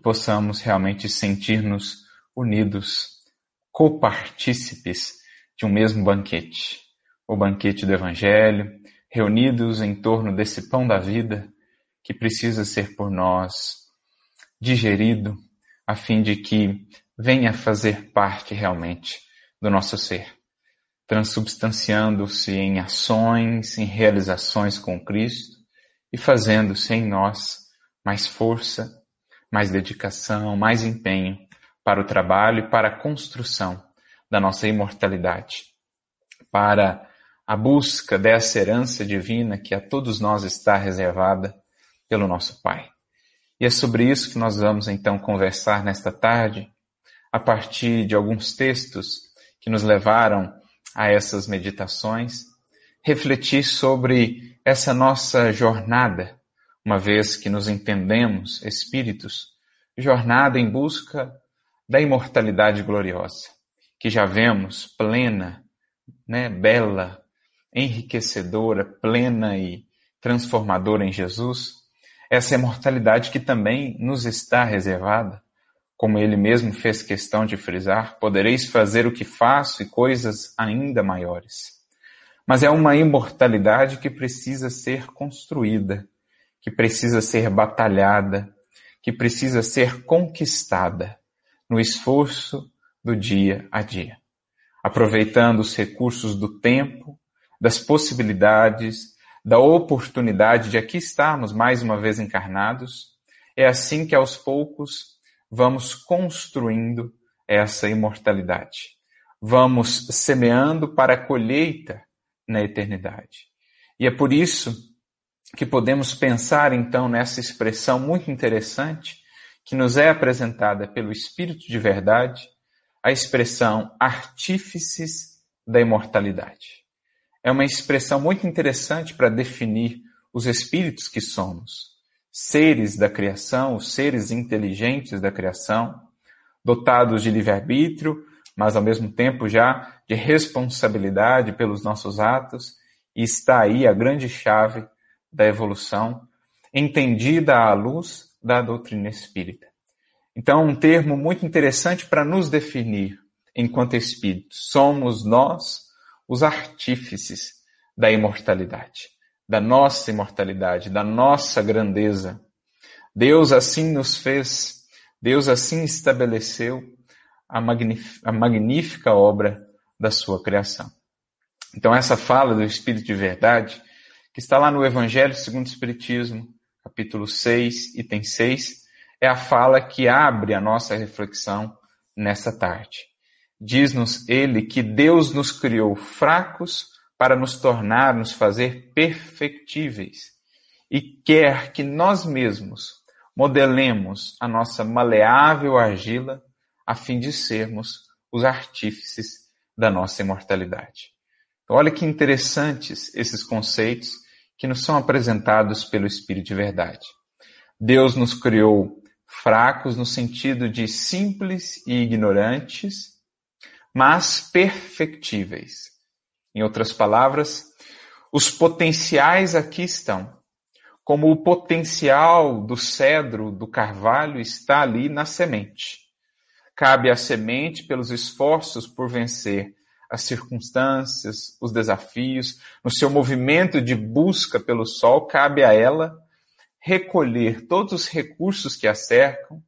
possamos realmente sentir-nos unidos, copartícipes de um mesmo banquete, o banquete do Evangelho, reunidos em torno desse pão da vida que precisa ser por nós digerido, a fim de que venha fazer parte realmente do nosso ser, transubstanciando-se em ações, em realizações com Cristo e fazendo-se em nós mais força, mais dedicação, mais empenho para o trabalho e para a construção da nossa imortalidade, para a busca dessa herança divina que a todos nós está reservada pelo nosso Pai. E é sobre isso que nós vamos então conversar nesta tarde, a partir de alguns textos que nos levaram a essas meditações, refletir sobre essa nossa jornada, uma vez que nos entendemos espíritos, jornada em busca da imortalidade gloriosa, que já vemos plena, né, bela, enriquecedora, plena e transformadora em Jesus, essa imortalidade que também nos está reservada, como ele mesmo fez questão de frisar, podereis fazer o que faço e coisas ainda maiores. Mas é uma imortalidade que precisa ser construída, que precisa ser batalhada, que precisa ser conquistada no esforço do dia a dia, aproveitando os recursos do tempo, das possibilidades, da oportunidade de aqui estarmos mais uma vez encarnados. É assim que aos poucos vamos construindo essa imortalidade. Vamos semeando para a colheita na eternidade. E é por isso que podemos pensar então nessa expressão muito interessante que nos é apresentada pelo Espírito de Verdade, a expressão artífices da imortalidade é uma expressão muito interessante para definir os espíritos que somos. Seres da criação, os seres inteligentes da criação, dotados de livre-arbítrio, mas ao mesmo tempo já de responsabilidade pelos nossos atos, e está aí a grande chave da evolução, entendida à luz da doutrina espírita. Então, um termo muito interessante para nos definir enquanto espíritos. Somos nós os artífices da imortalidade, da nossa imortalidade, da nossa grandeza. Deus assim nos fez, Deus assim estabeleceu a, a magnífica obra da sua criação. Então, essa fala do Espírito de Verdade, que está lá no Evangelho segundo o Espiritismo, capítulo 6, item 6, é a fala que abre a nossa reflexão nessa tarde. Diz-nos ele que Deus nos criou fracos para nos tornar, nos fazer perfectíveis e quer que nós mesmos modelemos a nossa maleável argila a fim de sermos os artífices da nossa imortalidade. Olha que interessantes esses conceitos que nos são apresentados pelo Espírito de Verdade. Deus nos criou fracos no sentido de simples e ignorantes, mas perfectíveis. Em outras palavras, os potenciais aqui estão. Como o potencial do cedro, do carvalho, está ali na semente. Cabe à semente, pelos esforços por vencer as circunstâncias, os desafios, no seu movimento de busca pelo sol, cabe a ela recolher todos os recursos que a cercam,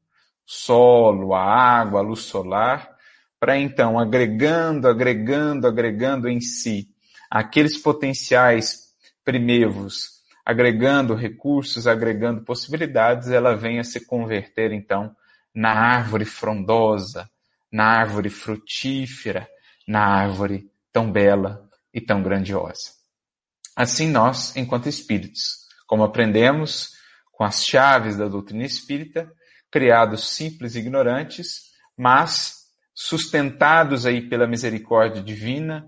solo, a água, a luz solar, para então, agregando, agregando, agregando em si aqueles potenciais primevos, agregando recursos, agregando possibilidades, ela vem a se converter então na árvore frondosa, na árvore frutífera, na árvore tão bela e tão grandiosa. Assim nós, enquanto espíritos, como aprendemos com as chaves da doutrina espírita, criados simples e ignorantes, mas sustentados aí pela misericórdia divina,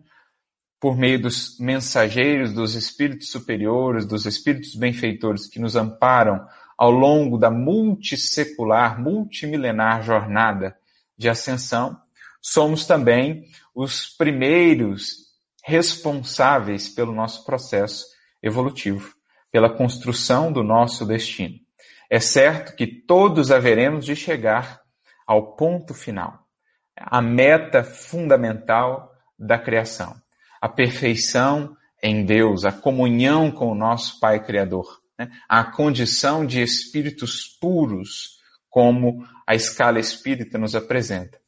por meio dos mensageiros, dos espíritos superiores, dos espíritos benfeitores que nos amparam ao longo da multissecular, multimilenar jornada de ascensão, somos também os primeiros responsáveis pelo nosso processo evolutivo, pela construção do nosso destino. É certo que todos haveremos de chegar ao ponto final, a meta fundamental da criação, a perfeição em Deus, a comunhão com o nosso Pai Criador, né? a condição de espíritos puros, como a escala espírita nos apresenta.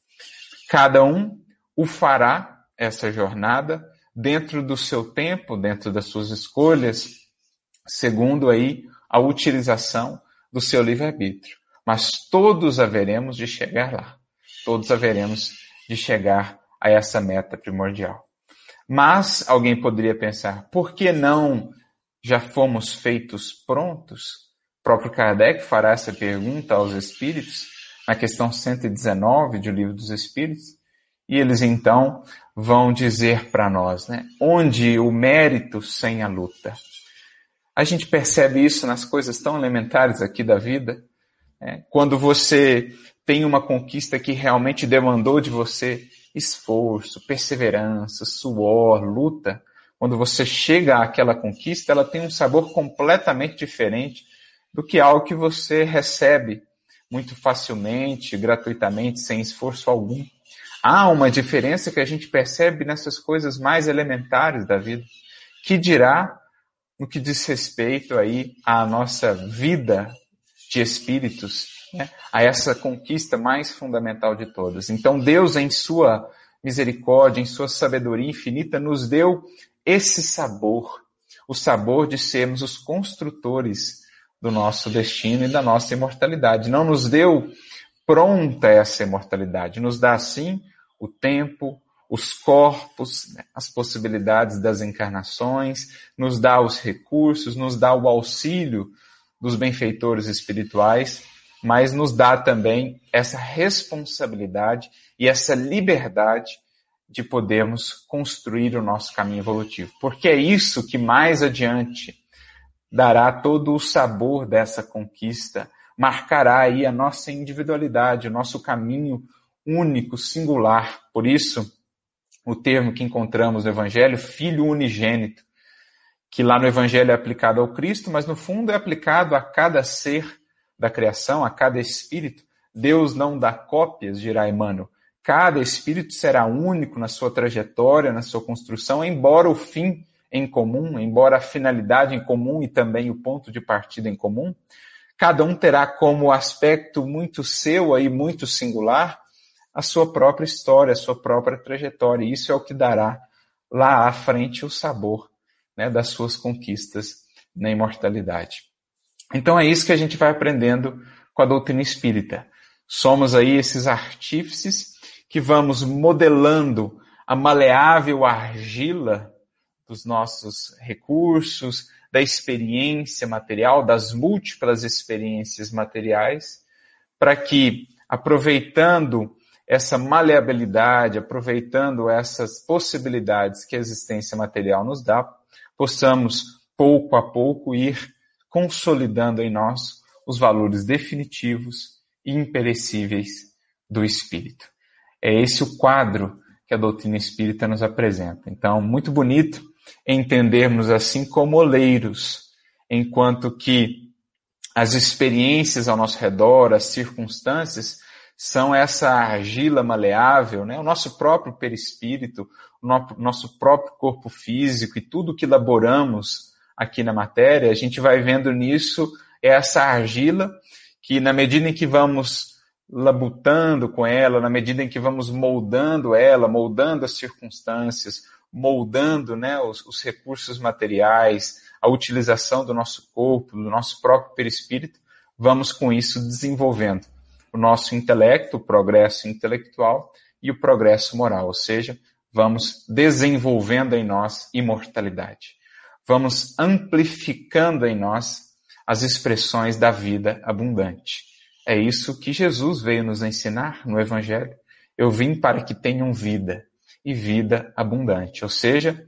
Cada um o fará essa jornada dentro do seu tempo, dentro das suas escolhas, segundo aí a utilização do seu livre-arbítrio. Mas todos haveremos de chegar lá. Todos haveremos de chegar a essa meta primordial. Mas alguém poderia pensar, por que não já fomos feitos prontos? O próprio Kardec fará essa pergunta aos espíritos, na questão 119 do Livro dos Espíritos, e eles então vão dizer para nós, né? Onde o mérito sem a luta. A gente percebe isso nas coisas tão elementares aqui da vida. Né? Quando você tem uma conquista que realmente demandou de você esforço, perseverança, suor, luta, quando você chega àquela conquista, ela tem um sabor completamente diferente do que algo que você recebe muito facilmente, gratuitamente, sem esforço algum. Há uma diferença que a gente percebe nessas coisas mais elementares da vida, que dirá no que diz respeito aí à nossa vida de espíritos, né, a essa conquista mais fundamental de todas. Então Deus, em sua misericórdia, em sua sabedoria infinita, nos deu esse sabor, o sabor de sermos os construtores do nosso destino e da nossa imortalidade. Não nos deu pronta essa imortalidade, nos dá assim o tempo, os corpos, né, as possibilidades das encarnações, nos dá os recursos, nos dá o auxílio dos benfeitores espirituais, mas nos dá também essa responsabilidade e essa liberdade de podermos construir o nosso caminho evolutivo. Porque é isso que mais adiante dará todo o sabor dessa conquista, marcará aí a nossa individualidade, o nosso caminho único, singular. Por isso, o termo que encontramos no Evangelho, filho unigênito, que lá no Evangelho é aplicado ao Cristo, mas no fundo é aplicado a cada ser da criação, a cada espírito. Deus não dá cópias, dirá Emmanuel. Cada espírito será único na sua trajetória, na sua construção, embora o fim em comum, embora a finalidade em comum e também o ponto de partida em comum, cada um terá como aspecto muito seu aí, muito singular, a sua própria história, a sua própria trajetória. E isso é o que dará lá à frente o sabor né, das suas conquistas na imortalidade. Então é isso que a gente vai aprendendo com a doutrina espírita. Somos aí esses artífices que vamos modelando a maleável argila dos nossos recursos, da experiência material, das múltiplas experiências materiais, para que, aproveitando essa maleabilidade, aproveitando essas possibilidades que a existência material nos dá, possamos, pouco a pouco, ir consolidando em nós os valores definitivos e imperecíveis do espírito. É esse o quadro que a doutrina espírita nos apresenta. Então, muito bonito entendermos assim como oleiros, enquanto que as experiências ao nosso redor, as circunstâncias, são essa argila maleável, né? o nosso próprio perispírito, o nosso próprio corpo físico e tudo que elaboramos aqui na matéria, a gente vai vendo nisso essa argila que, na medida em que vamos labutando com ela, na medida em que vamos moldando ela, moldando as circunstâncias, moldando né, os, os recursos materiais, a utilização do nosso corpo, do nosso próprio perispírito, vamos com isso desenvolvendo o nosso intelecto, o progresso intelectual e o progresso moral, ou seja, vamos desenvolvendo em nós imortalidade. Vamos amplificando em nós as expressões da vida abundante. É isso que Jesus veio nos ensinar no Evangelho. Eu vim para que tenham vida e vida abundante. Ou seja,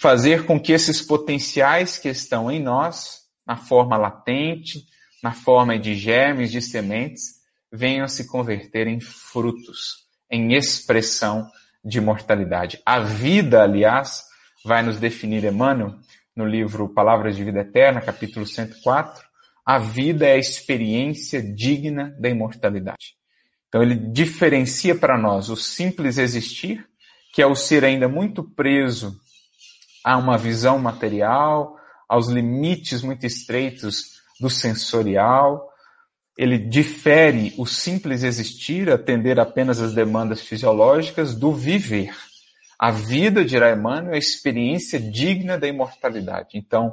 fazer com que esses potenciais que estão em nós, na forma latente, na forma de germes, de sementes, venham se converter em frutos, em expressão de mortalidade. A vida, aliás, vai nos definir Emmanuel no livro Palavras de Vida Eterna, capítulo 104, a vida é a experiência digna da imortalidade. Então ele diferencia para nós o simples existir, que é o ser ainda muito preso a uma visão material, aos limites muito estreitos do sensorial. Ele difere o simples existir, atender apenas às demandas fisiológicas, do viver. A vida, dirá Emmanuel, é a experiência digna da imortalidade. Então,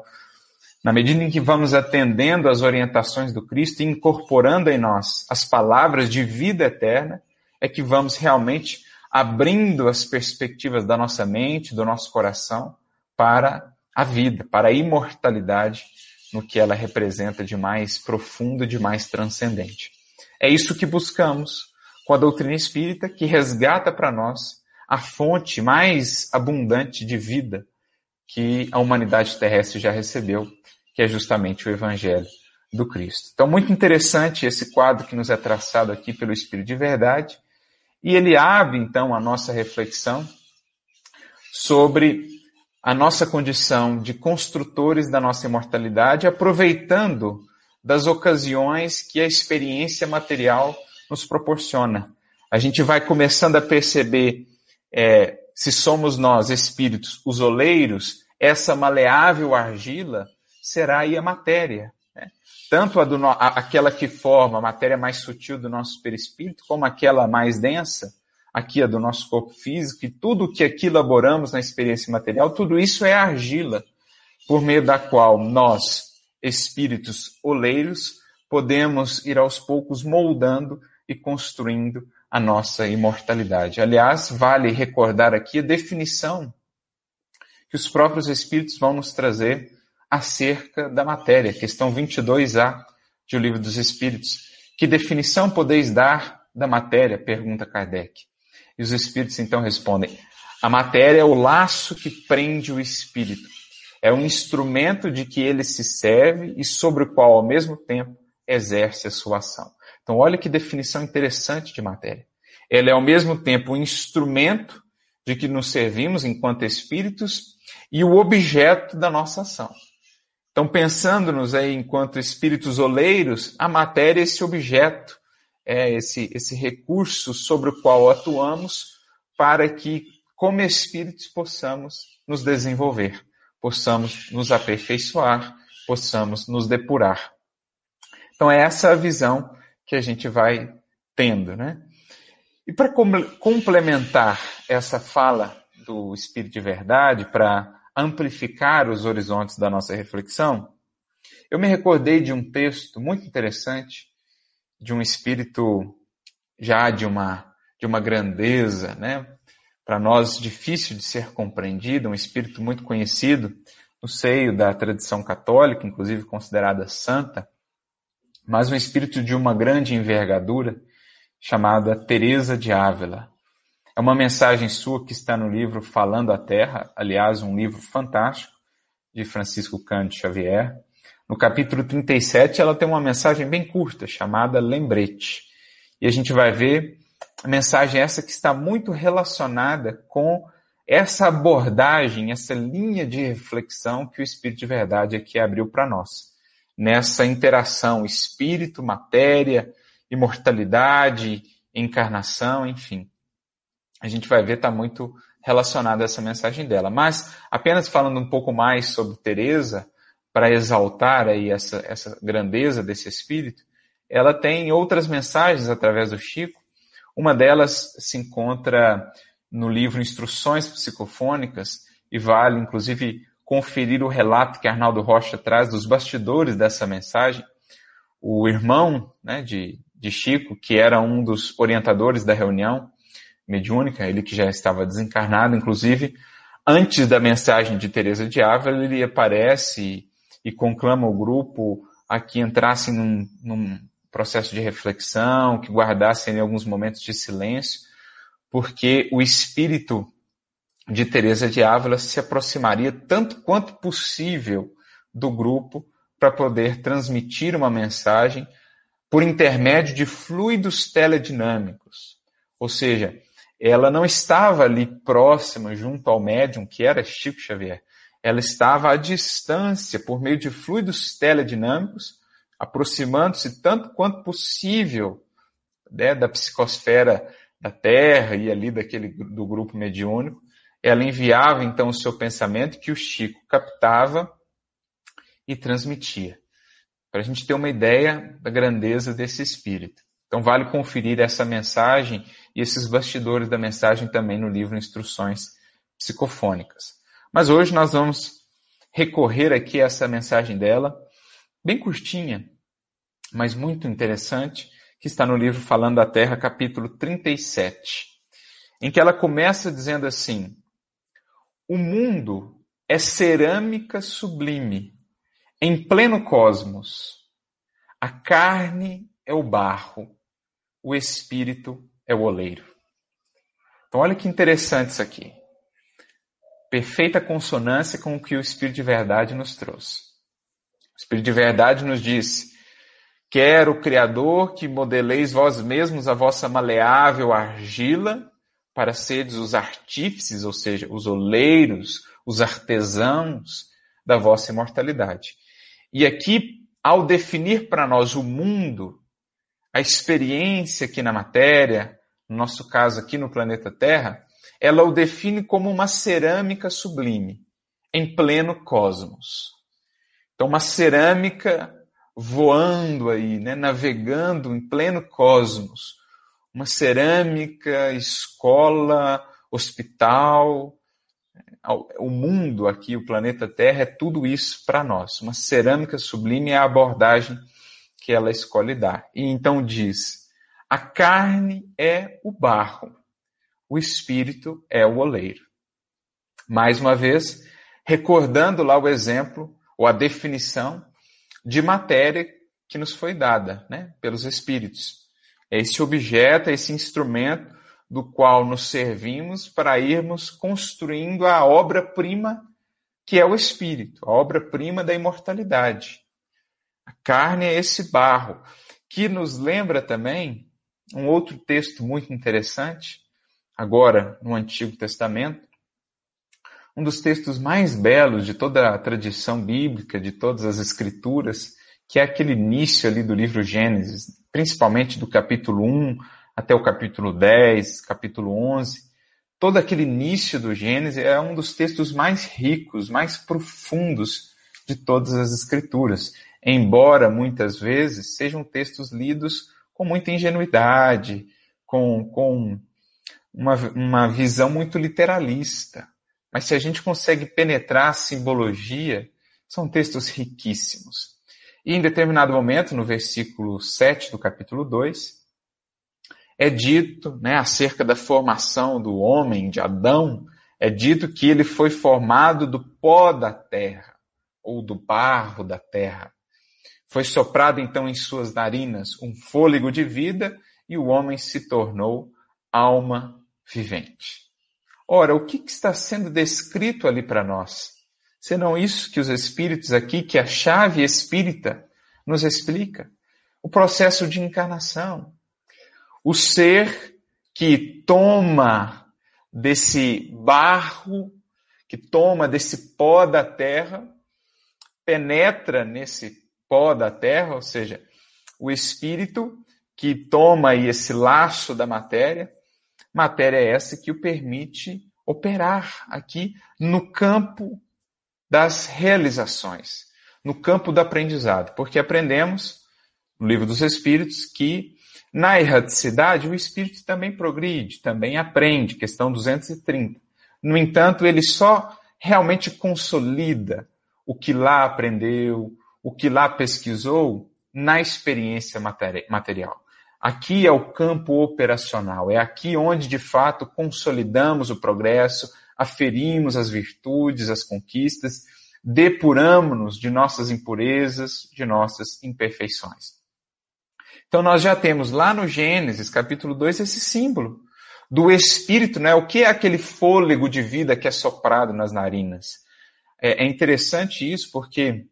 na medida em que vamos atendendo às orientações do Cristo e incorporando em nós as palavras de vida eterna, é que vamos realmente abrindo as perspectivas da nossa mente, do nosso coração, para a vida, para a imortalidade, no que ela representa de mais profundo, de mais transcendente. É isso que buscamos com a doutrina espírita, que resgata para nós a fonte mais abundante de vida que a humanidade terrestre já recebeu, que é justamente o Evangelho do Cristo. Então, muito interessante esse quadro que nos é traçado aqui pelo Espírito de Verdade, e ele abre, então, a nossa reflexão sobre a nossa condição de construtores da nossa imortalidade, aproveitando das ocasiões que a experiência material nos proporciona. A gente vai começando a perceber é, se somos nós, espíritos, os oleiros, essa maleável argila será aí a matéria. Tanto a do, a, aquela que forma a matéria mais sutil do nosso perispírito, como aquela mais densa, aqui a do nosso corpo físico, e tudo que aqui elaboramos na experiência material, tudo isso é argila, por meio da qual nós, espíritos oleiros, podemos ir aos poucos moldando e construindo a nossa imortalidade. Aliás, vale recordar aqui a definição que os próprios Espíritos vão nos trazer acerca da matéria, questão 22a de O Livro dos Espíritos. Que definição podeis dar da matéria? pergunta Kardec. E os Espíritos então respondem: a matéria é o laço que prende o Espírito. É um instrumento de que ele se serve e sobre o qual, ao mesmo tempo, exerce a sua ação. Então, olha que definição interessante de matéria. Ela é ao mesmo tempo um instrumento de que nos servimos enquanto espíritos e o objeto da nossa ação. Então, pensando-nos aí enquanto espíritos oleiros, a matéria é esse objeto, é esse, esse recurso sobre o qual atuamos para que, como espíritos, possamos nos desenvolver, possamos nos aperfeiçoar, possamos nos depurar. Então, é essa a visão que a gente vai tendo, né? E para complementar essa fala do Espírito de Verdade, para amplificar os horizontes da nossa reflexão, eu me recordei de um texto muito interessante de um espírito já de uma de uma grandeza, né? Para nós difícil de ser compreendido, um espírito muito conhecido no seio da tradição católica, inclusive considerada santa, mas um espírito de uma grande envergadura, chamada Teresa de Ávila. É uma mensagem sua que está no livro Falando a Terra, aliás, um livro fantástico de Francisco Cândido Xavier. No capítulo 37, ela tem uma mensagem bem curta, chamada Lembrete. E a gente vai ver a mensagem essa que está muito relacionada com essa abordagem, essa linha de reflexão que o Espírito de Verdade aqui abriu para nós nessa interação espírito, matéria, imortalidade, encarnação, enfim. A gente vai ver está muito relacionado a essa mensagem dela. Mas apenas falando um pouco mais sobre Teresa, para exaltar aí essa, essa grandeza desse espírito, ela tem outras mensagens através do Chico. Uma delas se encontra no livro Instruções Psicofônicas e vale, inclusive, conferir o relato que Arnaldo Rocha traz dos bastidores dessa mensagem. O irmão né, de, de Chico, que era um dos orientadores da reunião mediúnica, ele que já estava desencarnado, inclusive, antes da mensagem de Teresa de Ávila, ele aparece e, conclama o grupo a que entrassem num, num processo de reflexão, que guardassem alguns momentos de silêncio, porque o espírito de Teresa de Ávila se aproximaria tanto quanto possível do grupo para poder transmitir uma mensagem por intermédio de fluidos teledinâmicos. Ou seja, ela não estava ali próxima, junto ao médium, que era Chico Xavier. Ela estava à distância, por meio de fluidos teledinâmicos, aproximando-se tanto quanto possível né, da psicosfera da Terra e ali daquele do grupo mediúnico. Ela enviava então o seu pensamento que o Chico captava e transmitia, para a gente ter uma ideia da grandeza desse espírito. Então vale conferir essa mensagem e esses bastidores da mensagem também no livro Instruções Psicofônicas. Mas hoje nós vamos recorrer aqui a essa mensagem dela, bem curtinha, mas muito interessante, que está no livro Falando da Terra, capítulo 37, em que ela começa dizendo assim: O mundo é cerâmica sublime, em pleno cosmos. A carne é o barro, o espírito é o oleiro. Então, olha que interessante isso aqui. Perfeita consonância com o que o Espírito de Verdade nos trouxe. O Espírito de Verdade nos diz: Quero, Criador, que modeleis vós mesmos a vossa maleável argila, para seres os artífices, ou seja, os oleiros, os artesãos da vossa imortalidade. E aqui, ao definir para nós o mundo, a experiência aqui na matéria, no nosso caso aqui no planeta Terra, ela o define como uma cerâmica sublime, em pleno cosmos. Então, uma cerâmica voando aí, né, navegando em pleno cosmos. Uma cerâmica, escola, hospital, o mundo aqui, o planeta Terra, é tudo isso para nós. Uma cerâmica sublime é a abordagem que ela escolhe dar. E então diz: a carne é o barro, o espírito é o oleiro. Mais uma vez, recordando lá o exemplo, ou a definição de matéria que nos foi dada né, pelos espíritos. É esse objeto, é esse instrumento do qual nos servimos para irmos construindo a obra-prima que é o espírito, a obra-prima da imortalidade. A carne é esse barro, que nos lembra também um outro texto muito interessante, agora no Antigo Testamento, um dos textos mais belos de toda a tradição bíblica, de todas as escrituras, que é aquele início ali do livro Gênesis, principalmente do capítulo 1 até o capítulo 10, capítulo 11, todo aquele início do Gênesis é um dos textos mais ricos, mais profundos de todas as Escrituras, embora muitas vezes sejam textos lidos com muita ingenuidade, com, com uma, uma visão muito literalista. Mas se a gente consegue penetrar a simbologia, são textos riquíssimos. E em determinado momento, no versículo 7 do capítulo 2, é dito, né, acerca da formação do homem, de Adão, é dito que ele foi formado do pó da terra, ou do barro da terra. Foi soprado então em suas narinas um fôlego de vida e o homem se tornou alma vivente. Ora, o que, está sendo descrito ali para nós? Senão isso que os espíritos aqui, que a chave espírita nos explica. O processo de encarnação, o ser que toma desse barro, que toma desse pó da terra, penetra nesse pó da terra, ou seja, o espírito que toma aí esse laço da matéria, matéria essa que o permite operar aqui no campo das realizações, no campo do aprendizado, porque aprendemos no livro dos Espíritos que na erraticidade, o espírito também progride, também aprende, questão 230. No entanto, ele só realmente consolida o que lá aprendeu, o que lá pesquisou na experiência material. Aqui é o campo operacional, é aqui onde de fato consolidamos o progresso, aferimos as virtudes, as conquistas, depuramos-nos de nossas impurezas, de nossas imperfeições. Então nós já temos lá no Gênesis, capítulo 2, esse símbolo do espírito, né? O que é aquele fôlego de vida que é soprado nas narinas? É, é interessante isso porque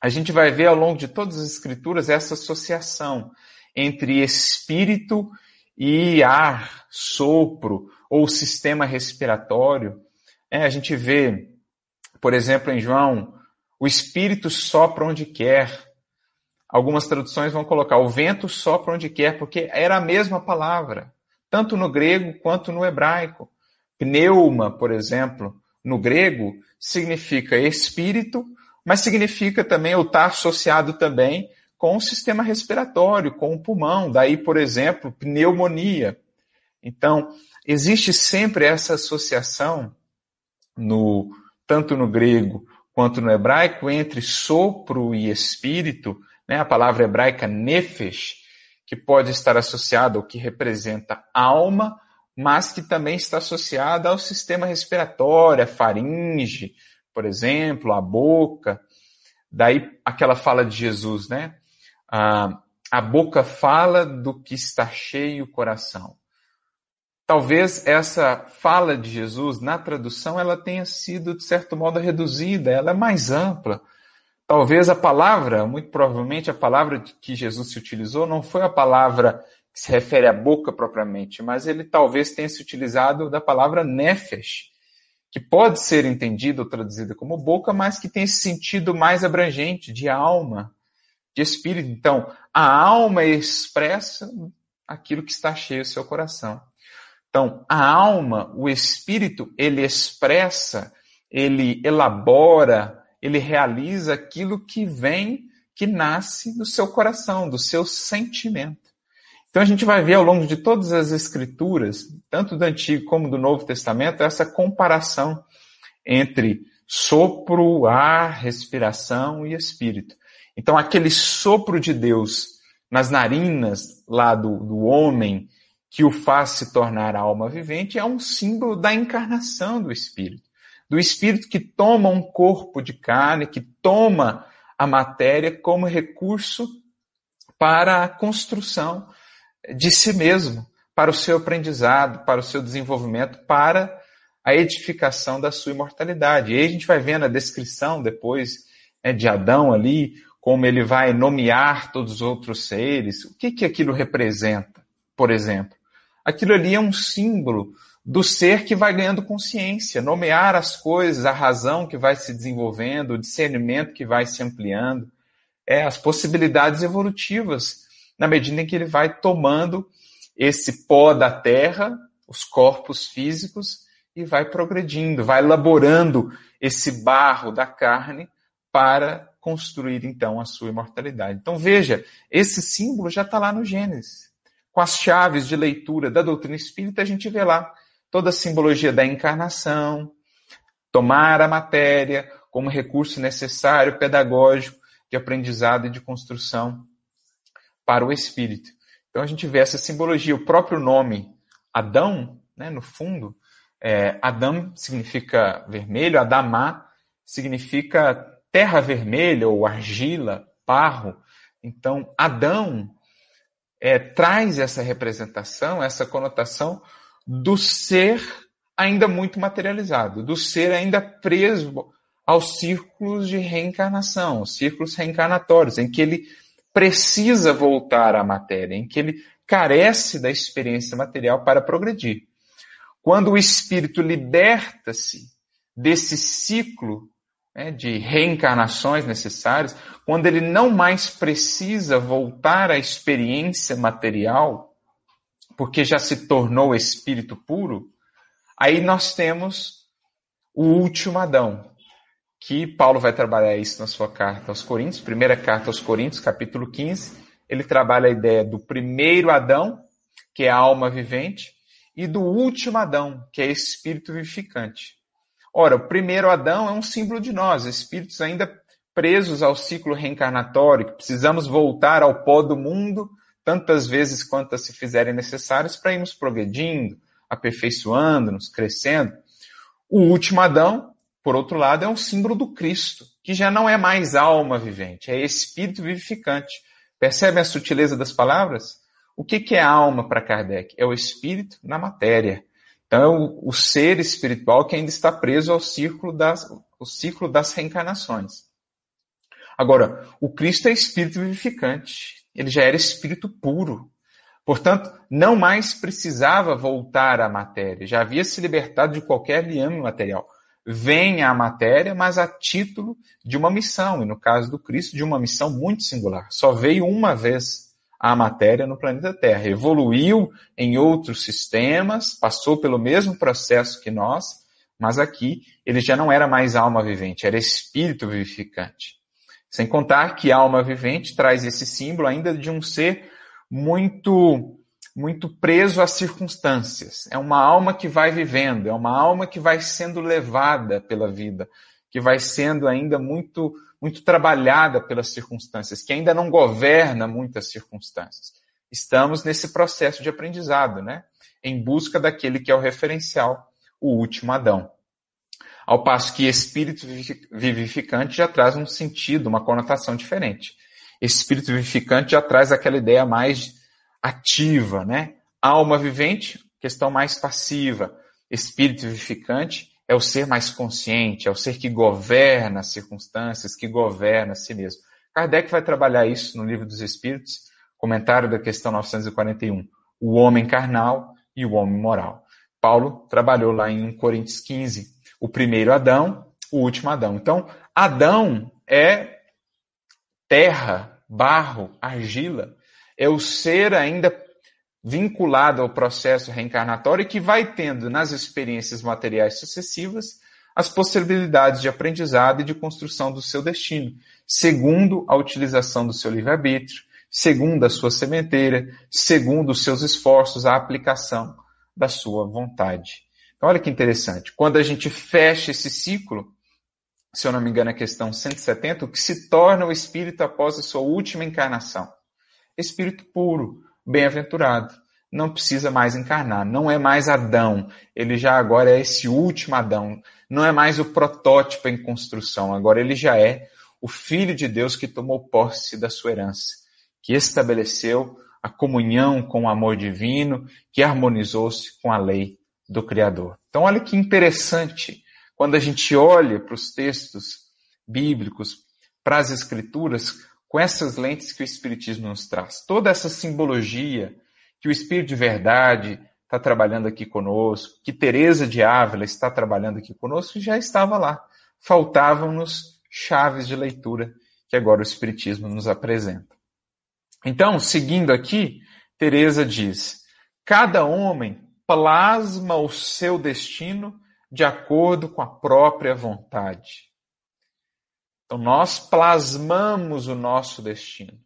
a gente vai ver ao longo de todas as escrituras essa associação entre espírito e ar, sopro ou sistema respiratório. É, a gente vê, por exemplo, em João, o espírito sopra onde quer, Algumas traduções vão colocar o vento sopra onde quer, porque era a mesma palavra, tanto no grego quanto no hebraico. Pneuma, por exemplo, no grego, significa espírito, mas significa também, ou está associado também com o sistema respiratório, com o pulmão. Daí, por exemplo, pneumonia. Então, existe sempre essa associação, no, tanto no grego quanto no hebraico, entre sopro e espírito, né? a palavra hebraica nefesh, que pode estar associada ao que representa alma, mas que também está associada ao sistema respiratório, a faringe, por exemplo, a boca. Daí aquela fala de Jesus, né? Ah, a boca fala do que está cheio o coração. Talvez essa fala de Jesus na tradução ela tenha sido de certo modo reduzida, ela é mais ampla. Talvez a palavra, muito provavelmente a palavra que Jesus se utilizou não foi a palavra que se refere à boca propriamente, mas ele talvez tenha se utilizado da palavra nefesh, que pode ser entendida ou traduzida como boca, mas que tem esse sentido mais abrangente de alma, de espírito. Então, a alma expressa aquilo que está cheio do seu coração. Então, a alma, o espírito, ele expressa, ele elabora, ele realiza aquilo que vem, que nasce do seu coração, do seu sentimento. Então a gente vai ver ao longo de todas as escrituras, tanto do Antigo como do Novo Testamento, essa comparação entre sopro, ar, respiração e espírito. Então aquele sopro de Deus nas narinas lá do, do homem que o faz se tornar alma vivente é um símbolo da encarnação do espírito. Do espírito que toma um corpo de carne, que toma a matéria como recurso para a construção de si mesmo, para o seu aprendizado, para o seu desenvolvimento, para a edificação da sua imortalidade. E aí a gente vai vendo a descrição depois né, de Adão ali, como ele vai nomear todos os outros seres. O que, que aquilo representa, por exemplo? Aquilo ali é um símbolo do ser que vai ganhando consciência, nomear as coisas, a razão que vai se desenvolvendo, o discernimento que vai se ampliando, é as possibilidades evolutivas na medida em que ele vai tomando esse pó da terra, os corpos físicos, e vai progredindo, vai elaborando esse barro da carne para construir então a sua imortalidade. Então veja, esse símbolo já está lá no Gênesis. Com as chaves de leitura da doutrina espírita, a gente vê lá toda a simbologia da encarnação, tomar a matéria como recurso necessário, pedagógico, de aprendizado e de construção para o espírito. Então a gente vê essa simbologia, o próprio nome Adão, né, no fundo, é, Adão significa vermelho, Adamá significa terra vermelha ou argila, barro. Então Adão é, traz essa representação, essa conotação do ser ainda muito materializado, do ser ainda preso aos círculos de reencarnação, os círculos reencarnatórios, em que ele precisa voltar à matéria, em que ele carece da experiência material para progredir. Quando o espírito liberta-se desse ciclo né, de reencarnações necessárias, quando ele não mais precisa voltar à experiência material, porque já se tornou espírito puro, aí nós temos o último Adão, que Paulo vai trabalhar isso na sua carta aos Coríntios, primeira carta aos Coríntios, capítulo 15. Ele trabalha a ideia do primeiro Adão, que é a alma vivente, e do último Adão, que é espírito vivificante. Ora, o primeiro Adão é um símbolo de nós, espíritos ainda presos ao ciclo reencarnatório, que precisamos voltar ao pó do mundo tantas vezes quantas se fizerem necessárias para irmos progredindo, aperfeiçoando-nos, crescendo. O último Adão por outro lado, é um símbolo do Cristo, que já não é mais alma vivente, é espírito vivificante. Percebem a sutileza das palavras? O que, que é alma para Kardec? É o espírito na matéria. Então, é o, o, ser espiritual que ainda está preso ao círculo das, o ciclo das reencarnações. Agora, o Cristo é espírito vivificante. Ele já era espírito puro. Portanto, não mais precisava voltar à matéria. Já havia se libertado de qualquer liame material vem à matéria, mas a título de uma missão, e no caso do Cristo, de uma missão muito singular. Só veio uma vez à matéria no planeta Terra, evoluiu em outros sistemas, passou pelo mesmo processo que nós, mas aqui ele já não era mais alma vivente, era espírito vivificante. Sem contar que alma vivente traz esse símbolo ainda de um ser muito muito preso às circunstâncias. É uma alma que vai vivendo, é uma alma que vai sendo levada pela vida, que vai sendo ainda muito muito trabalhada pelas circunstâncias, que ainda não governa muitas circunstâncias. Estamos nesse processo de aprendizado, né? Em busca daquele que é o referencial, o último Adão. Ao passo que espírito vivificante já traz um sentido, uma conotação diferente. Espírito vivificante já traz aquela ideia mais ativa, né? Alma vivente, questão mais passiva. Espírito vivificante é o ser mais consciente, é o ser que governa as circunstâncias, que governa a si mesmo. Kardec vai trabalhar isso no Livro dos Espíritos, comentário da questão 941, o homem carnal e o homem moral. Paulo trabalhou lá em 1 Coríntios 15, o primeiro Adão, o último Adão. Então, Adão é terra, barro, argila, é o ser ainda vinculado ao processo reencarnatório que vai tendo nas experiências materiais sucessivas as possibilidades de aprendizado e de construção do seu destino, segundo a utilização do seu livre-arbítrio, segundo a sua sementeira, segundo os seus esforços, a aplicação da sua vontade. Então, olha que interessante. Quando a gente fecha esse ciclo, se eu não me engano, é a questão 170, o que se torna o espírito após a sua última encarnação espírito puro, bem-aventurado. Não precisa mais encarnar, não é mais Adão, ele já agora é esse último Adão, não é mais o protótipo em construção, agora ele já é o Filho de Deus que tomou posse da sua herança, que estabeleceu a comunhão com o amor divino, que harmonizou-se com a lei do Criador. Então, olha que interessante, quando a gente olha para os textos bíblicos, para as Escrituras, com essas lentes que o Espiritismo nos traz. Toda essa simbologia que o Espírito de Verdade está trabalhando aqui conosco, que Teresa de Ávila está trabalhando aqui conosco, já estava lá. Faltavam-nos chaves de leitura que agora o Espiritismo nos apresenta. Então, seguindo aqui, Teresa diz: cada homem plasma o seu destino de acordo com a própria vontade. Então, nós plasmamos o nosso destino.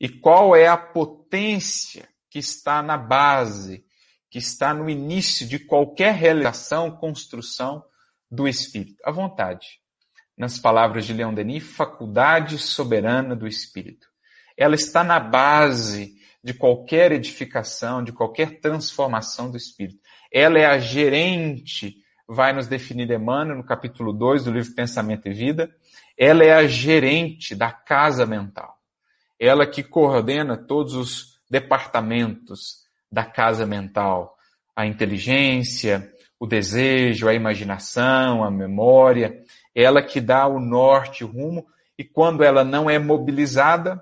E qual é a potência que está na base, que está no início de qualquer realização, construção do espírito? A vontade. Nas palavras de Leon Denis, faculdade soberana do espírito. Ela está na base de qualquer edificação, de qualquer transformação do espírito. Ela é a gerente, vai nos definir Emmanuel no capítulo 2 do livro Pensamento e Vida, ela é a gerente da casa mental. Ela que coordena todos os departamentos da casa mental, a inteligência, o desejo, a imaginação, a memória, ela que dá o norte, o rumo, e quando ela não é mobilizada,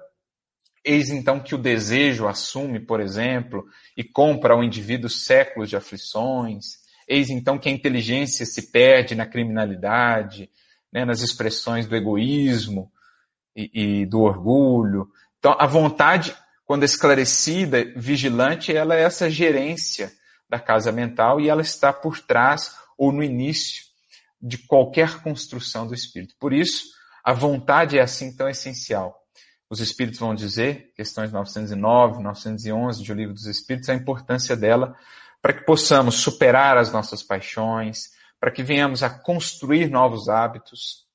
eis então que o desejo assume, por exemplo, e compra ao indivíduo séculos de aflições, eis então que a inteligência se perde na criminalidade, né, nas expressões do egoísmo e, e do orgulho. Então, a vontade, quando esclarecida, vigilante, ela é essa gerência da casa mental e ela está por trás ou no início de qualquer construção do espírito. Por isso, a vontade é assim tão essencial. Os espíritos vão dizer, questões 909, 911 de O Livro dos Espíritos, a importância dela para que possamos superar as nossas paixões, para que venhamos a construir novos hábitos.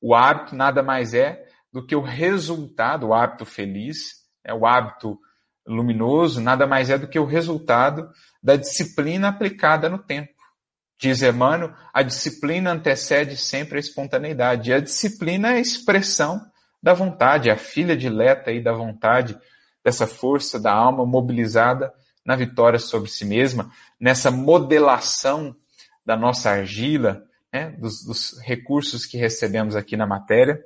O hábito nada mais é do que o resultado, o hábito feliz, é o hábito luminoso, nada mais é do que o resultado da disciplina aplicada no tempo. Diz Emmanuel, a disciplina antecede sempre a espontaneidade. E a disciplina é a expressão da vontade, é a filha dileta aí da vontade, dessa força da alma mobilizada na vitória sobre si mesma, nessa modelação da nossa argila, né, dos, dos recursos que recebemos aqui na matéria,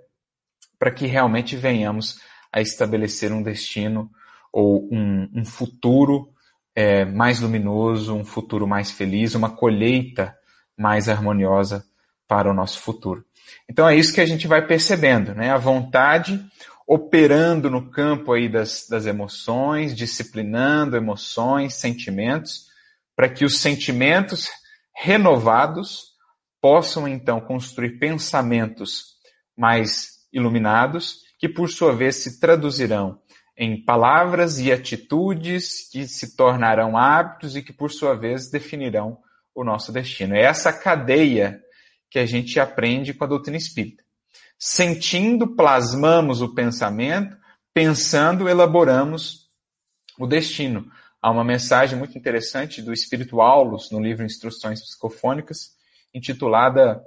para que realmente venhamos a estabelecer um destino ou um, um futuro é, mais luminoso, um futuro mais feliz, uma colheita mais harmoniosa para o nosso futuro. Então é isso que a gente vai percebendo, né? A vontade operando no campo aí das, das emoções, disciplinando emoções, sentimentos, para que os sentimentos renovados possam então construir pensamentos mais iluminados, que por sua vez se traduzirão em palavras e atitudes que se tornarão hábitos e que por sua vez definirão o nosso destino. É essa cadeia que a gente aprende com a doutrina espírita. Sentindo, plasmamos o pensamento, pensando, elaboramos o destino. Há uma mensagem muito interessante do Espírito Aulus no livro Instruções Psicofônicas, intitulada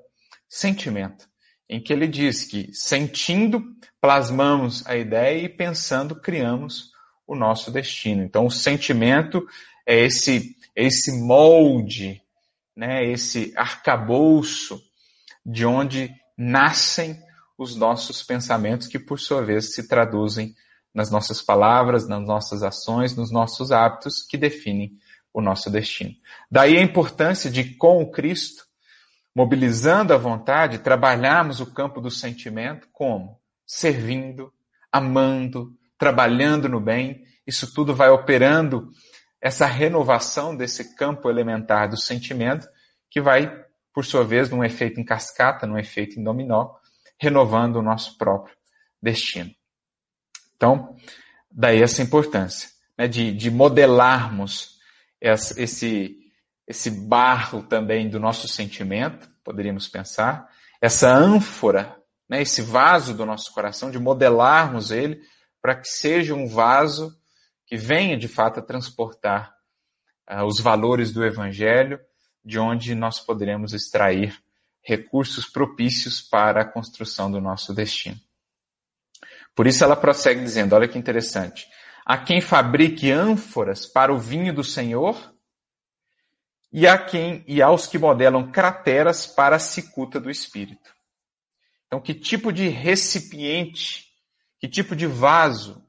Sentimento, em que ele diz que sentindo, plasmamos a ideia e pensando, criamos o nosso destino. Então, o sentimento é esse, é esse molde, né, esse arcabouço de onde nascem os nossos pensamentos, que por sua vez se traduzem nas nossas palavras, nas nossas ações, nos nossos hábitos, que definem o nosso destino. Daí a importância de, com o Cristo, mobilizando a vontade, trabalharmos o campo do sentimento como? Servindo, amando, trabalhando no bem. Isso tudo vai operando essa renovação desse campo elementar do sentimento, que vai, por sua vez, num efeito em cascata, num efeito em dominó, renovando o nosso próprio destino. Então, daí essa importância né, de, de modelarmos esse, esse barro também do nosso sentimento, poderíamos pensar, essa ânfora, né, esse vaso do nosso coração, de modelarmos ele para que seja um vaso que venha de fato a transportar uh, os valores do Evangelho, de onde nós poderemos extrair recursos propícios para a construção do nosso destino. Por isso ela prossegue dizendo: olha que interessante. Há quem fabrique ânforas para o vinho do Senhor e há quem e aos que modelam crateras para a cicuta do Espírito. Então, que tipo de recipiente, que tipo de vaso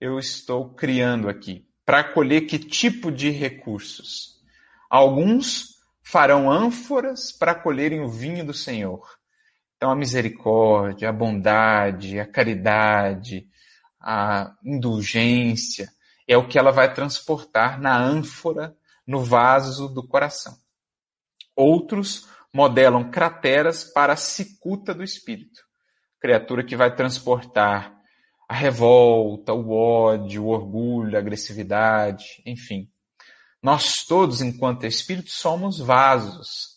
eu estou criando aqui para acolher que tipo de recursos? Alguns farão ânforas para colherem o vinho do Senhor. Então, a misericórdia, a bondade, a caridade, a indulgência é o que ela vai transportar na ânfora, no vaso do coração. Outros modelam crateras para a cicuta do espírito, criatura que vai transportar a revolta, o ódio, o orgulho, a agressividade, enfim, nós todos, enquanto espírito, somos vasos.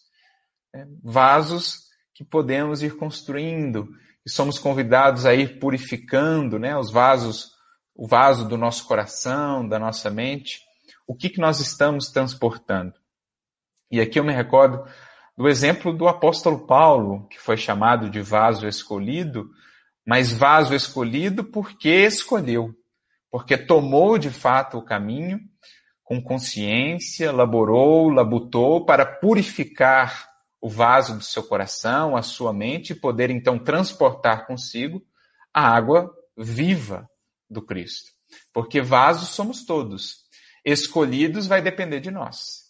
Né? Vasos que podemos ir construindo, e somos convidados a ir purificando né? os vasos, o vaso do nosso coração, da nossa mente. O que, que nós estamos transportando? E aqui eu me recordo do exemplo do apóstolo Paulo, que foi chamado de vaso escolhido, mas vaso escolhido porque escolheu, porque tomou de fato o caminho com consciência, laborou, labutou para purificar o vaso do seu coração, a sua mente, e poder então transportar consigo a água viva do Cristo. Porque vasos somos todos. Escolhidos vai depender de nós.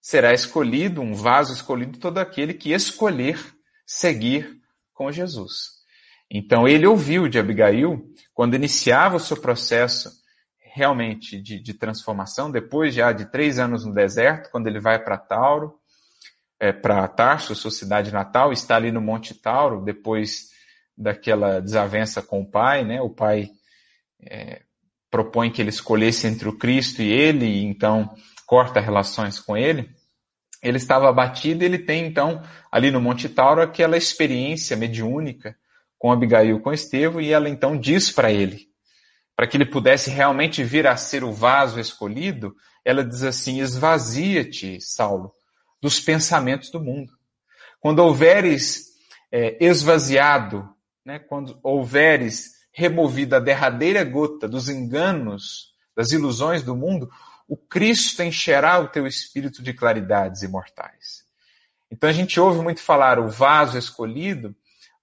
Será escolhido, um vaso escolhido, todo aquele que escolher seguir com Jesus. Então ele ouviu de Abigail, quando iniciava o seu processo realmente de, de transformação, depois já de três anos no deserto, quando ele vai para Tauro, é, para Tarso, sua cidade natal, está ali no Monte Tauro, depois daquela desavença com o pai, né? O pai é, propõe que ele escolhesse entre o Cristo e ele, e então corta relações com ele. Ele estava abatido e ele tem então ali no Monte Tauro aquela experiência mediúnica com Abigail, com Estevão, e ela então diz para ele para que ele pudesse realmente vir a ser o vaso escolhido, ela diz assim: esvazia-te, Saulo, dos pensamentos do mundo. Quando houveres é, esvaziado, né, quando houveres removido a derradeira gota dos enganos, das ilusões do mundo, o Cristo encherá o teu espírito de claridades imortais. Então a gente ouve muito falar o vaso escolhido,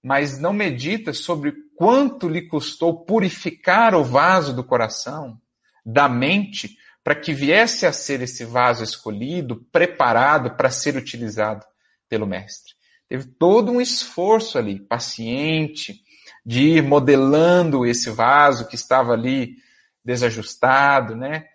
mas não medita sobre quanto lhe custou purificar o vaso do coração, da mente, para que viesse a ser esse vaso escolhido, preparado para ser utilizado pelo Mestre. teve todo um esforço ali, paciente, de ir modelando esse vaso que estava ali desajustado, né?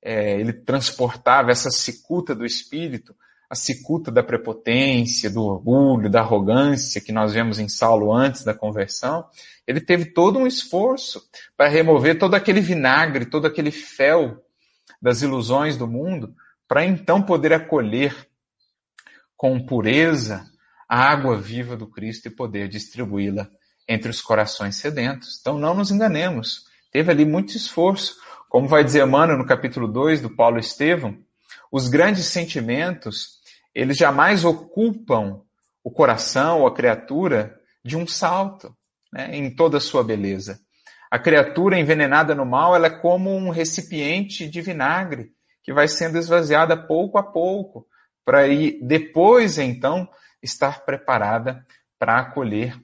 É, ele transportava essa cicuta do espírito, a cicuta da prepotência, do orgulho, da arrogância que nós vemos em Saulo antes da conversão. Ele teve todo um esforço para remover todo aquele vinagre, todo aquele fel das ilusões do mundo, para então poder acolher com pureza a água viva do Cristo e poder distribuí-la entre os corações sedentos. Então não nos enganemos. Teve ali muito esforço. Como vai dizer Emmanuel no capítulo 2 do Paulo Estevão, os grandes sentimentos, eles jamais ocupam o coração ou a criatura de um salto, né, em toda a sua beleza. A criatura envenenada no mal, ela é como um recipiente de vinagre que vai sendo esvaziada pouco a pouco, para ir depois então estar preparada para acolher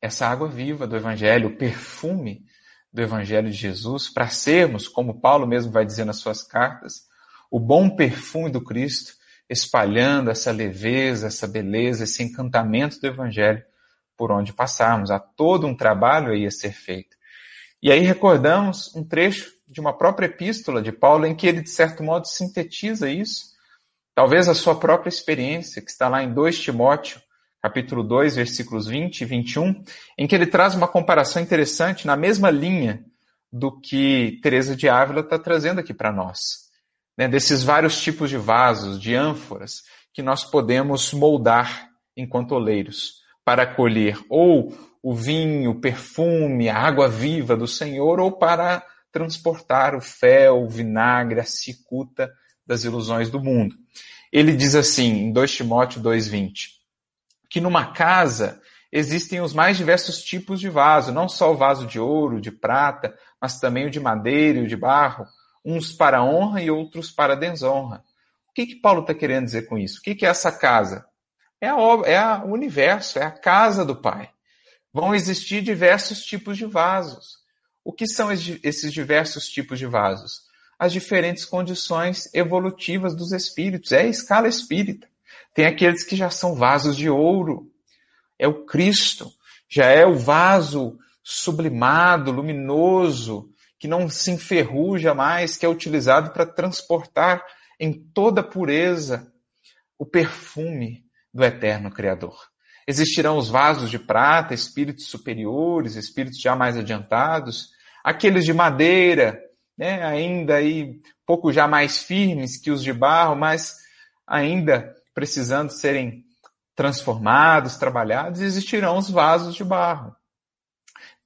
essa água viva do evangelho, o perfume do evangelho de Jesus, para sermos, como Paulo mesmo vai dizer nas suas cartas, o bom perfume do Cristo, espalhando essa leveza, essa beleza, esse encantamento do evangelho por onde passarmos. Há todo um trabalho aí a ser feito. E aí recordamos um trecho de uma própria epístola de Paulo em que ele, de certo modo, sintetiza isso. Talvez a sua própria experiência, que está lá em 2 Timóteo, capítulo 2, versículos 20 e 21, em que ele traz uma comparação interessante na mesma linha do que Teresa de Ávila está trazendo aqui para nós. Né, desses vários tipos de vasos, de ânforas, que nós podemos moldar enquanto oleiros, para acolher ou o vinho, o perfume, a água viva do Senhor, ou para transportar o fel, o vinagre, a cicuta das ilusões do mundo. Ele diz assim, em 2 Timóteo 2,20, que numa casa existem os mais diversos tipos de vaso, não só o vaso de ouro, de prata, mas também o de madeira e o de barro, uns para honra e outros para desonra. O que, que Paulo está querendo dizer com isso? O que, que é essa casa? É, a, é o universo, é a casa do Pai vão existir diversos tipos de vasos. O que são esses diversos tipos de vasos? As diferentes condições evolutivas dos espíritos. É a escala espírita. Tem aqueles que já são vasos de ouro. É o Cristo. Já é o vaso sublimado, luminoso, que não se enferruja mais, que é utilizado para transportar em toda pureza o perfume do eterno Criador. Existirão os vasos de prata, espíritos superiores, espíritos já mais adiantados, aqueles de madeira, né, ainda aí pouco já mais firmes que os de barro, mas ainda precisando serem transformados, trabalhados, existirão os vasos de barro.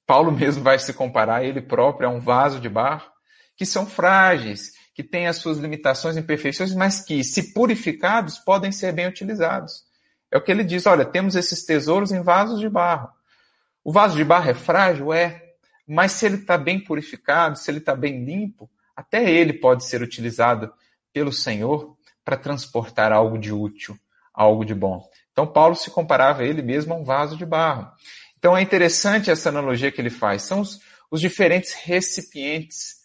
Paulo mesmo vai se comparar ele próprio a um vaso de barro, que são frágeis, que têm as suas limitações e imperfeições, mas que, se purificados, podem ser bem utilizados. É o que ele diz: olha, temos esses tesouros em vasos de barro. O vaso de barro é frágil? É. Mas se ele está bem purificado, se ele está bem limpo, até ele pode ser utilizado pelo Senhor para transportar algo de útil, algo de bom. Então, Paulo se comparava ele mesmo a um vaso de barro. Então, é interessante essa analogia que ele faz. São os, os diferentes recipientes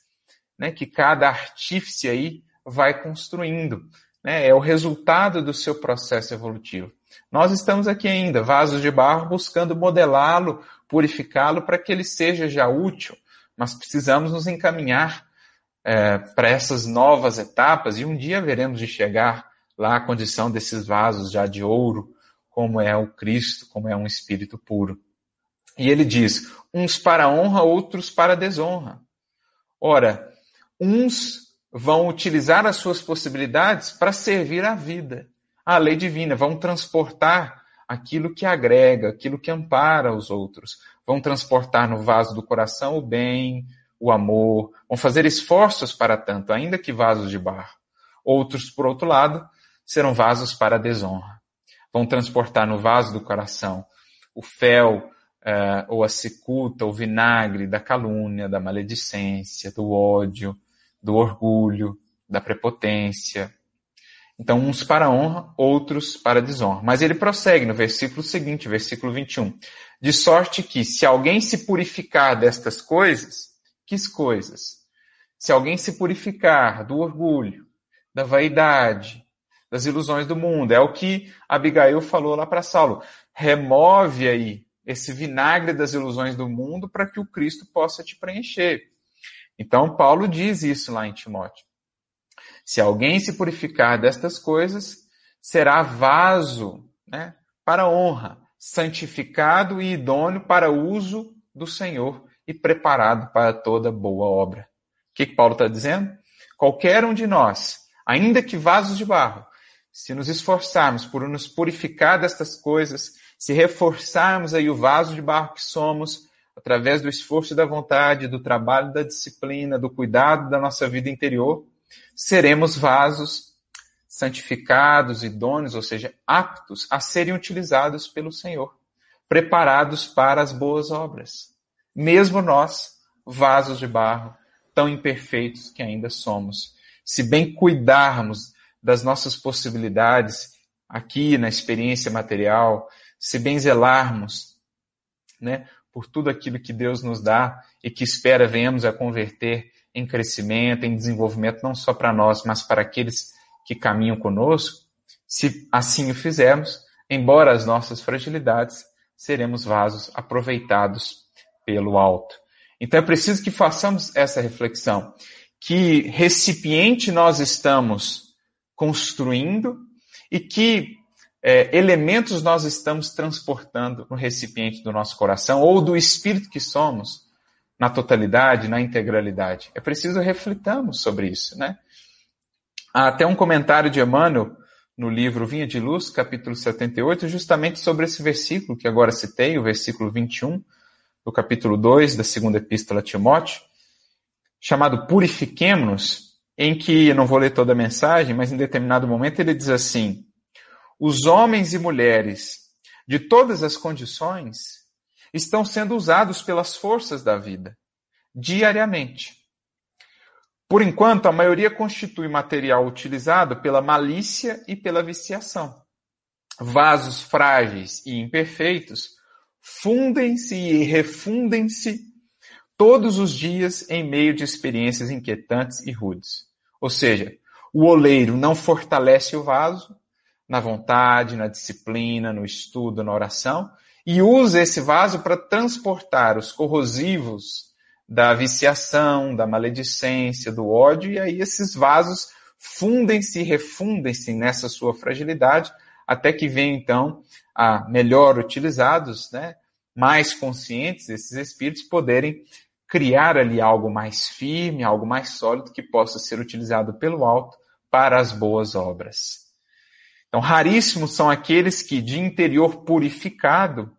né, que cada artífice aí vai construindo. Né? É o resultado do seu processo evolutivo. Nós estamos aqui ainda, vasos de barro, buscando modelá-lo, purificá-lo para que ele seja já útil, mas precisamos nos encaminhar é, para essas novas etapas e um dia veremos de chegar lá à condição desses vasos já de ouro, como é o Cristo, como é um espírito puro. E ele diz: uns para honra, outros para desonra. Ora, uns vão utilizar as suas possibilidades para servir à vida, a lei divina, vão transportar aquilo que agrega, aquilo que ampara os outros. Vão transportar no vaso do coração o bem, o amor, vão fazer esforços para tanto, ainda que vasos de barro. Outros, por outro lado, serão vasos para a desonra. Vão transportar no vaso do coração o fel, uh, ou a cicuta, o vinagre da calúnia, da maledicência, do ódio, do orgulho, da prepotência, então, uns para honra, outros para desonra. Mas ele prossegue no versículo seguinte, versículo 21. De sorte que, se alguém se purificar destas coisas, que coisas? Se alguém se purificar do orgulho, da vaidade, das ilusões do mundo. É o que Abigail falou lá para Saulo. Remove aí esse vinagre das ilusões do mundo para que o Cristo possa te preencher. Então, Paulo diz isso lá em Timóteo. Se alguém se purificar destas coisas, será vaso né, para honra, santificado e idôneo para uso do Senhor e preparado para toda boa obra. O que, que Paulo está dizendo? Qualquer um de nós, ainda que vasos de barro, se nos esforçarmos por nos purificar destas coisas, se reforçarmos aí o vaso de barro que somos, através do esforço da vontade, do trabalho da disciplina, do cuidado da nossa vida interior, seremos vasos santificados, idôneos, ou seja, aptos a serem utilizados pelo Senhor, preparados para as boas obras. Mesmo nós, vasos de barro, tão imperfeitos que ainda somos. Se bem cuidarmos das nossas possibilidades aqui na experiência material, se bem zelarmos, né, por tudo aquilo que Deus nos dá e que espera venhamos a converter em crescimento, em desenvolvimento, não só para nós, mas para aqueles que caminham conosco, se assim o fizermos, embora as nossas fragilidades, seremos vasos aproveitados pelo alto. Então é preciso que façamos essa reflexão. Que recipiente nós estamos construindo e que é, elementos nós estamos transportando no recipiente do nosso coração ou do espírito que somos na totalidade, na integralidade. É preciso refletamos sobre isso, né? Há até um comentário de Emmanuel no livro Vinha de Luz, capítulo 78, justamente sobre esse versículo que agora citei, o versículo 21 do capítulo 2 da segunda epístola a Timóteo, chamado Purifiquemos-nos, em que, não vou ler toda a mensagem, mas em determinado momento ele diz assim: os homens e mulheres de todas as condições estão sendo usados pelas forças da vida, diariamente. Por enquanto, a maioria constitui material utilizado pela malícia e pela viciação. Vasos frágeis e imperfeitos fundem-se e refundem-se todos os dias em meio de experiências inquietantes e rudes. Ou seja, o oleiro não fortalece o vaso na vontade, na disciplina, no estudo, na oração, e usa esse vaso para transportar os corrosivos da viciação, da maledicência, do ódio, e aí esses vasos fundem-se e refundem-se nessa sua fragilidade, até que venham então a melhor utilizados, né, mais conscientes, esses espíritos poderem criar ali algo mais firme, algo mais sólido que possa ser utilizado pelo alto para as boas obras. Então, raríssimos são aqueles que, de interior purificado,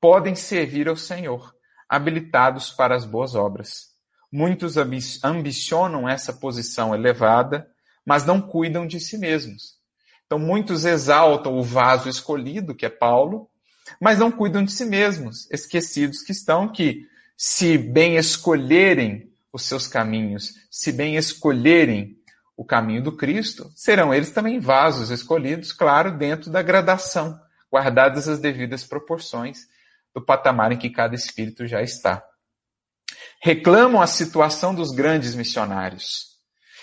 podem servir ao Senhor, habilitados para as boas obras. Muitos ambicionam essa posição elevada, mas não cuidam de si mesmos. Então, muitos exaltam o vaso escolhido, que é Paulo, mas não cuidam de si mesmos, esquecidos que estão que, se bem escolherem os seus caminhos, se bem escolherem o caminho do Cristo, serão eles também vasos escolhidos, claro, dentro da gradação, guardadas as devidas proporções do patamar em que cada espírito já está. Reclamam a situação dos grandes missionários,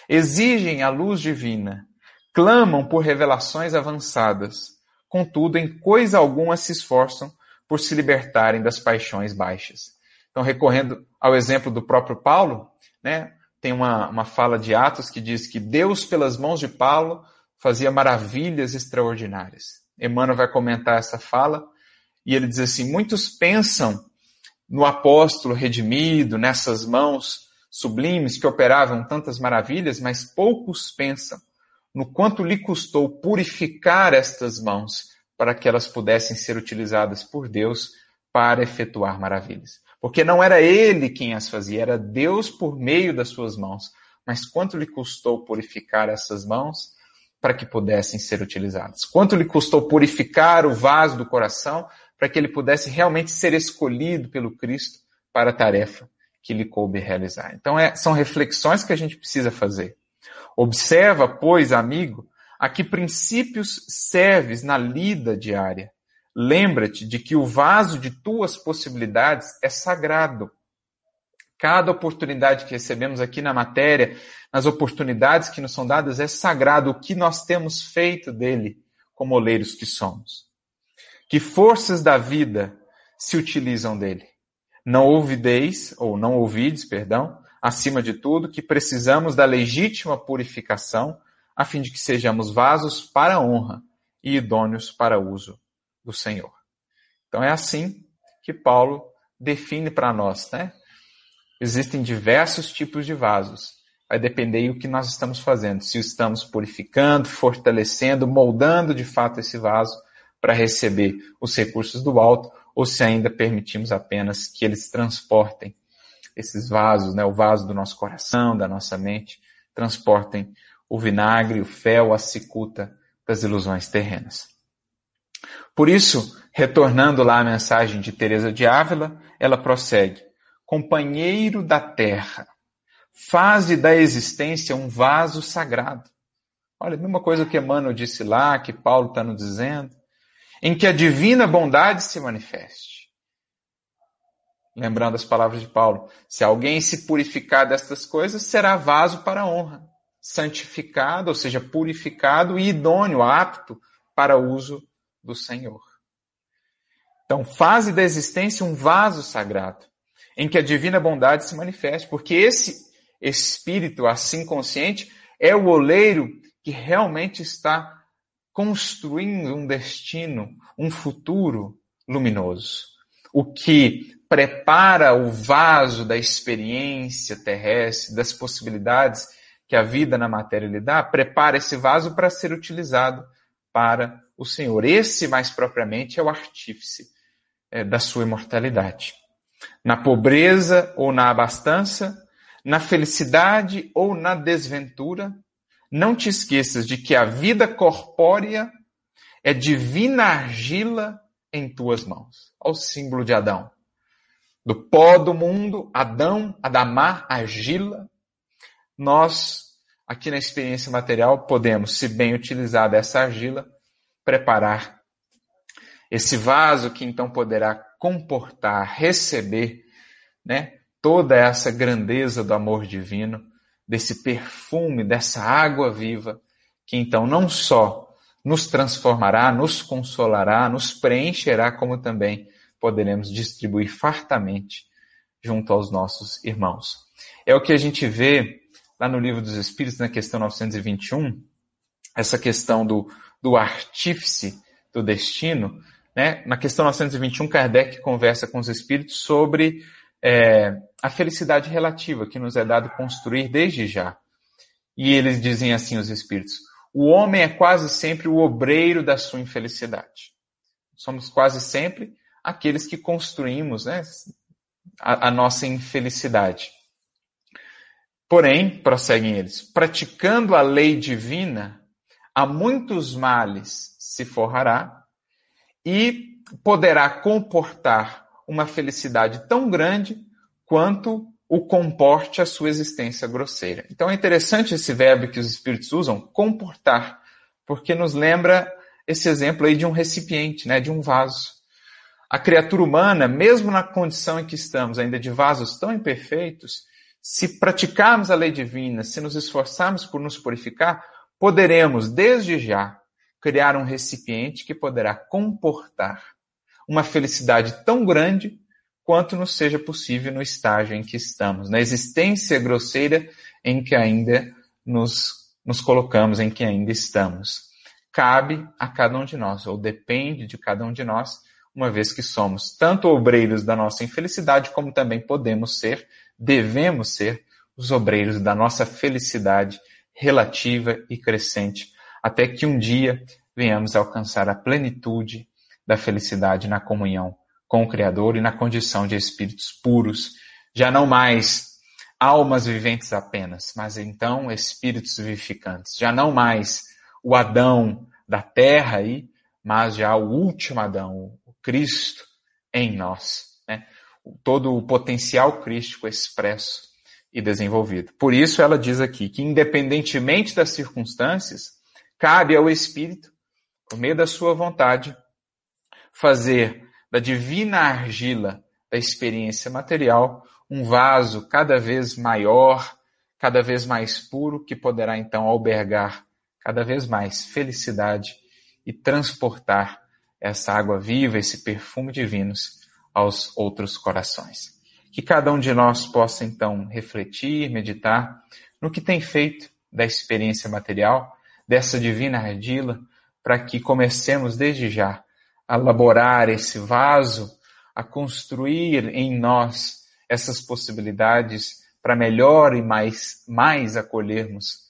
exigem a luz divina, clamam por revelações avançadas, contudo, em coisa alguma se esforçam por se libertarem das paixões baixas. Então, recorrendo ao exemplo do próprio Paulo, né, tem uma, uma fala de Atos que diz que Deus, pelas mãos de Paulo, fazia maravilhas extraordinárias. Emmanuel vai comentar essa fala e ele diz assim: muitos pensam no apóstolo redimido, nessas mãos sublimes que operavam tantas maravilhas, mas poucos pensam no quanto lhe custou purificar estas mãos para que elas pudessem ser utilizadas por Deus para efetuar maravilhas. Porque não era ele quem as fazia, era Deus por meio das suas mãos. Mas quanto lhe custou purificar essas mãos para que pudessem ser utilizadas? Quanto lhe custou purificar o vaso do coração para que ele pudesse realmente ser escolhido pelo Cristo para a tarefa que lhe coube realizar? Então, é, são reflexões que a gente precisa fazer. Observa, pois, amigo, a que princípios serves na lida diária Lembra-te de que o vaso de tuas possibilidades é sagrado. Cada oportunidade que recebemos aqui na matéria, nas oportunidades que nos são dadas, é sagrado o que nós temos feito dele como oleiros que somos. Que forças da vida se utilizam dele. Não ouvideis, ou não ouvides, perdão, acima de tudo, que precisamos da legítima purificação, a fim de que sejamos vasos para honra e idôneos para uso do Senhor. Então é assim que Paulo define para nós, né? Existem diversos tipos de vasos. Vai depender do que nós estamos fazendo. Se estamos purificando, fortalecendo, moldando de fato esse vaso para receber os recursos do alto, ou se ainda permitimos apenas que eles transportem esses vasos, né, o vaso do nosso coração, da nossa mente, transportem o vinagre, o fel, a cicuta das ilusões terrenas. Por isso, retornando lá à mensagem de Teresa de Ávila, ela prossegue: companheiro da terra, faze da existência um vaso sagrado. Olha, a mesma coisa que Emmanuel disse lá, que Paulo está nos dizendo, em que a divina bondade se manifeste. Lembrando as palavras de Paulo, se alguém se purificar destas coisas, será vaso para a honra, santificado, ou seja, purificado e idôneo, apto para uso do Senhor. Então, fase da existência um vaso sagrado, em que a divina bondade se manifeste, porque esse espírito assim consciente é o oleiro que realmente está construindo um destino, um futuro luminoso. O que prepara o vaso da experiência terrestre, das possibilidades que a vida na matéria lhe dá, prepara esse vaso para ser utilizado para o Senhor. Esse, mais propriamente, é o artífice é, da sua imortalidade. Na pobreza ou na abastança, na felicidade ou na desventura, não te esqueças de que a vida corpórea é divina argila em tuas mãos. Olha o símbolo de Adão. Do pó do mundo, Adão, Adamar, argila, nós, aqui na experiência material, podemos, se bem utilizar dessa argila, preparar esse vaso que então poderá comportar, receber, né, toda essa grandeza do amor divino, desse perfume, dessa água viva, que então não só nos transformará, nos consolará, nos preencherá, como também poderemos distribuir fartamente junto aos nossos irmãos. É o que a gente vê lá no Livro dos Espíritos, na questão 921, essa questão do, do artífice do destino. Né? Na questão 921, Kardec conversa com os espíritos sobre é, a felicidade relativa que nos é dado construir desde já. E eles dizem assim, os espíritos, o homem é quase sempre o obreiro da sua infelicidade. Somos quase sempre aqueles que construímos né, a, a nossa infelicidade. Porém, prosseguem eles, praticando a lei divina, a muitos males se forrará e poderá comportar uma felicidade tão grande quanto o comporte a sua existência grosseira. Então é interessante esse verbo que os espíritos usam, comportar, porque nos lembra esse exemplo aí de um recipiente, né, de um vaso. A criatura humana, mesmo na condição em que estamos, ainda de vasos tão imperfeitos, se praticarmos a lei divina, se nos esforçarmos por nos purificar, poderemos, desde já, criar um recipiente que poderá comportar uma felicidade tão grande quanto nos seja possível no estágio em que estamos, na existência grosseira em que ainda nos, nos colocamos, em que ainda estamos. Cabe a cada um de nós, ou depende de cada um de nós, uma vez que somos tanto obreiros da nossa infelicidade, como também podemos ser devemos ser os obreiros da nossa felicidade relativa e crescente, até que um dia venhamos alcançar a plenitude da felicidade na comunhão com o Criador e na condição de espíritos puros, já não mais almas viventes apenas, mas então espíritos vivificantes, já não mais o Adão da terra aí, mas já o último Adão, o Cristo em nós, né? todo o potencial crístico expresso e desenvolvido. Por isso ela diz aqui que, independentemente das circunstâncias, cabe ao Espírito, por meio da sua vontade, fazer da divina argila da experiência material um vaso cada vez maior, cada vez mais puro, que poderá então albergar cada vez mais felicidade e transportar essa água viva, esse perfume divinos aos outros corações. Que cada um de nós possa então refletir, meditar no que tem feito da experiência material, dessa divina argila, para que comecemos desde já a elaborar esse vaso, a construir em nós essas possibilidades para melhor e mais, mais acolhermos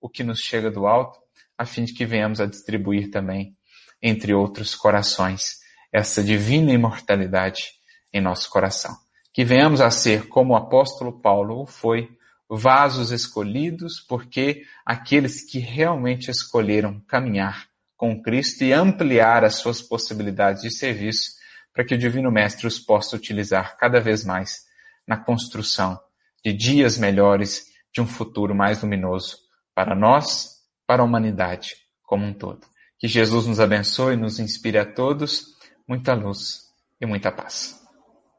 o que nos chega do alto, a fim de que venhamos a distribuir também entre outros corações essa divina imortalidade em nosso coração. Que venhamos a ser, como o apóstolo Paulo foi, vasos escolhidos, porque aqueles que realmente escolheram caminhar com Cristo e ampliar as suas possibilidades de serviço, para que o Divino Mestre os possa utilizar cada vez mais na construção de dias melhores, de um futuro mais luminoso para nós, para a humanidade como um todo. Que Jesus nos abençoe e nos inspire a todos muita luz e muita paz.